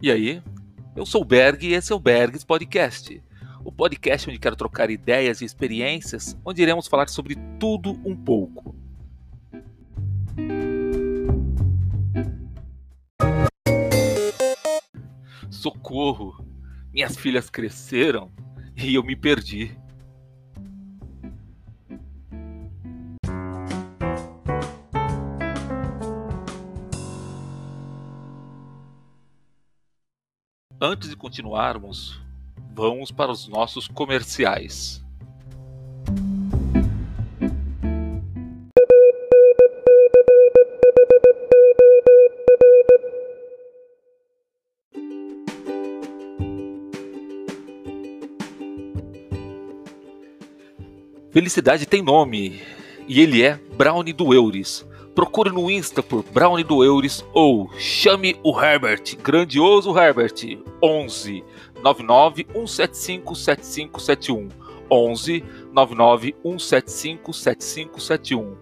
E aí? Eu sou o Berg e esse é o Bergs Podcast. O podcast onde quero trocar ideias e experiências, onde iremos falar sobre tudo um pouco. Socorro! Minhas filhas cresceram e eu me perdi. Antes de continuarmos, vamos para os nossos comerciais. Felicidade tem nome e ele é Brownie do Euris. Procure no Insta por Brownie do Euris ou chame o Herbert, grandioso Herbert, 11 99 175 7571. 11 99 175 7571.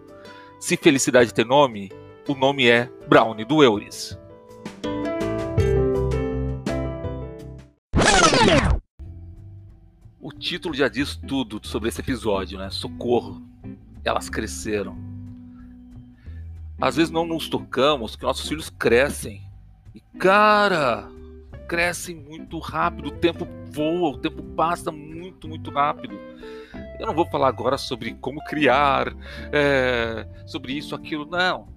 Se felicidade tem nome, o nome é Brownie do Euris. O título já diz tudo sobre esse episódio, né? Socorro. Elas cresceram às vezes não nos tocamos que nossos filhos crescem. E cara, crescem muito rápido, o tempo voa, o tempo passa muito, muito rápido. Eu não vou falar agora sobre como criar, é, sobre isso, aquilo, não.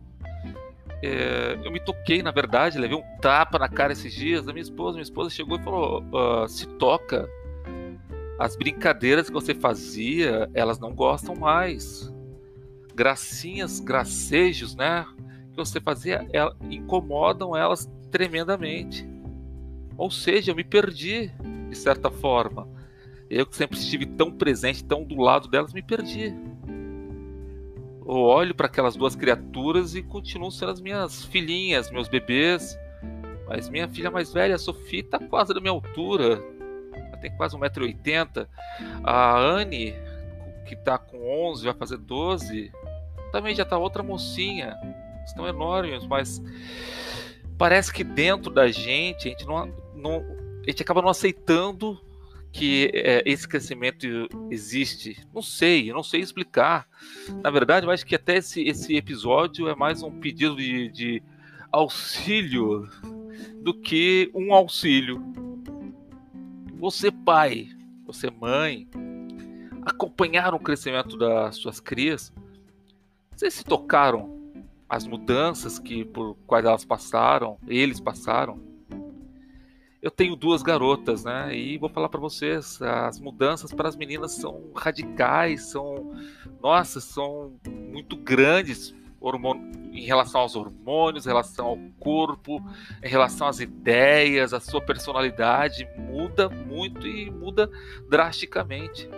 É, eu me toquei, na verdade, levei um tapa na cara esses dias da minha esposa. Minha esposa chegou e falou: uh, se toca. As brincadeiras que você fazia, elas não gostam mais gracinhas, gracejos, né, que você fazia, ela, incomodam elas tremendamente. Ou seja, eu me perdi de certa forma. Eu que sempre estive tão presente, tão do lado delas, me perdi. Eu olho para aquelas duas criaturas e continuam sendo as minhas filhinhas, meus bebês. Mas minha filha mais velha, a Sofia, está quase da minha altura. Ela tem quase 1,80m. A Anne, que está com 11, vai fazer 12, também já tá outra mocinha. Estão enormes, mas parece que dentro da gente a gente não, não a gente acaba não aceitando que é, esse crescimento existe. Não sei, não sei explicar. Na verdade, eu acho que até esse, esse episódio é mais um pedido de, de auxílio do que um auxílio. Você, pai, você, mãe, acompanhar o crescimento das suas crias vocês se tocaram as mudanças que por quais elas passaram, eles passaram? Eu tenho duas garotas, né? E vou falar para vocês, as mudanças para as meninas são radicais, são, nossa, são muito grandes em relação aos hormônios, em relação ao corpo, em relação às ideias, a sua personalidade muda muito e muda drasticamente.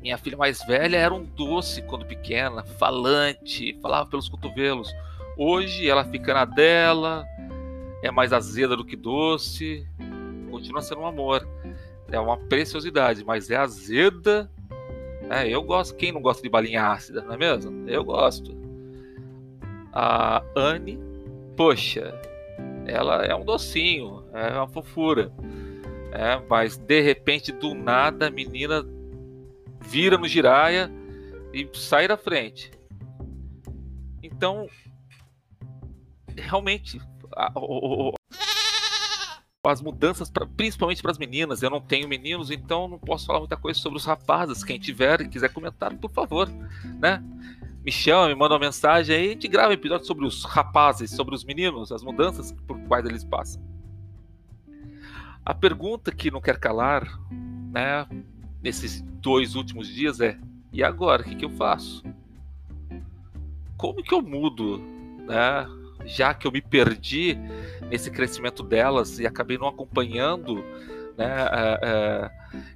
Minha filha mais velha era um doce quando pequena, falante, falava pelos cotovelos. Hoje ela fica na dela, é mais azeda do que doce, continua sendo um amor. É uma preciosidade, mas é azeda. É, eu gosto. Quem não gosta de balinha ácida, não é mesmo? Eu gosto. A Anne, poxa, ela é um docinho, é uma fofura. É, mas de repente, do nada, a menina vira no giraia e sai da frente. Então, realmente, a, a, a, as mudanças, pra, principalmente para as meninas, eu não tenho meninos, então não posso falar muita coisa sobre os rapazes. Quem tiver e quiser comentar, por favor, né? Me chama, me manda uma mensagem aí, a gente grava um episódio sobre os rapazes, sobre os meninos, as mudanças por quais eles passam. A pergunta que não quer calar, né? Nesses dois últimos dias é: e agora? O que, que eu faço? Como que eu mudo? Né? Já que eu me perdi nesse crescimento delas e acabei não acompanhando né, é, é,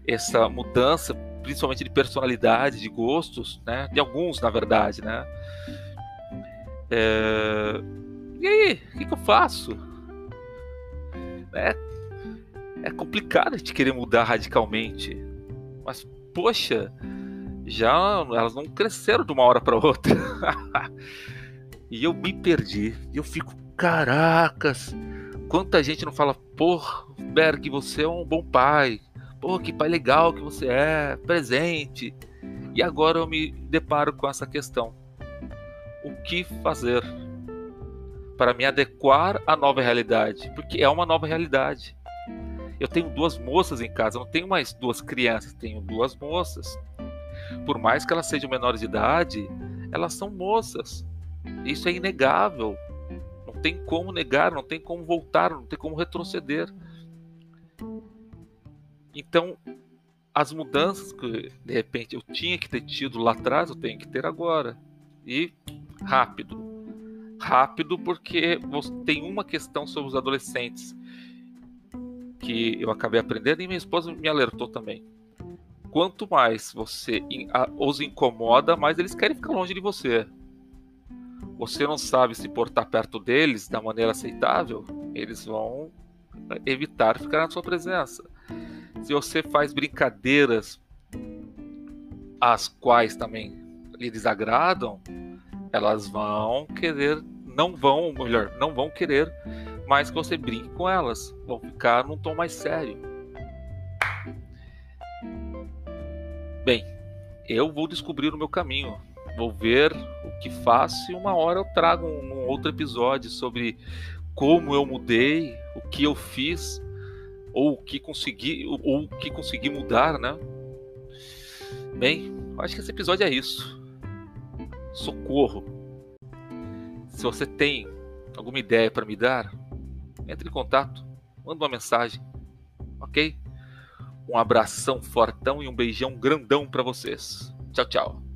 essa mudança, principalmente de personalidade, de gostos, né, de alguns, na verdade. Né? É, e aí, o que, que eu faço? É, é complicado a gente querer mudar radicalmente. Mas, poxa, já elas não cresceram de uma hora para outra. e eu me perdi. Eu fico, caracas, Quanta gente não fala, pô, Berg, você é um bom pai. Pô, que pai legal que você é, presente. E agora eu me deparo com essa questão. O que fazer para me adequar à nova realidade? Porque é uma nova realidade. Eu tenho duas moças em casa, não tenho mais duas crianças, tenho duas moças. Por mais que elas sejam menores de idade, elas são moças. Isso é inegável. Não tem como negar, não tem como voltar, não tem como retroceder. Então, as mudanças que de repente eu tinha que ter tido lá atrás, eu tenho que ter agora. E rápido. Rápido porque tem uma questão sobre os adolescentes que eu acabei aprendendo e minha esposa me alertou também. Quanto mais você os incomoda, mais eles querem ficar longe de você. Você não sabe se portar perto deles da maneira aceitável, eles vão evitar ficar na sua presença. Se você faz brincadeiras as quais também lhe desagradam, elas vão querer, não vão, melhor, não vão querer mais que você brinque com elas. Vão ficar num tom mais sério. Bem, eu vou descobrir o meu caminho. Vou ver o que faço e uma hora eu trago um, um outro episódio sobre como eu mudei, o que eu fiz ou o que consegui ou, ou o que consegui mudar, né? Bem, acho que esse episódio é isso. Socorro. Se você tem alguma ideia para me dar, entre em contato, manda uma mensagem, ok? Um abração fortão e um beijão grandão para vocês. Tchau, tchau.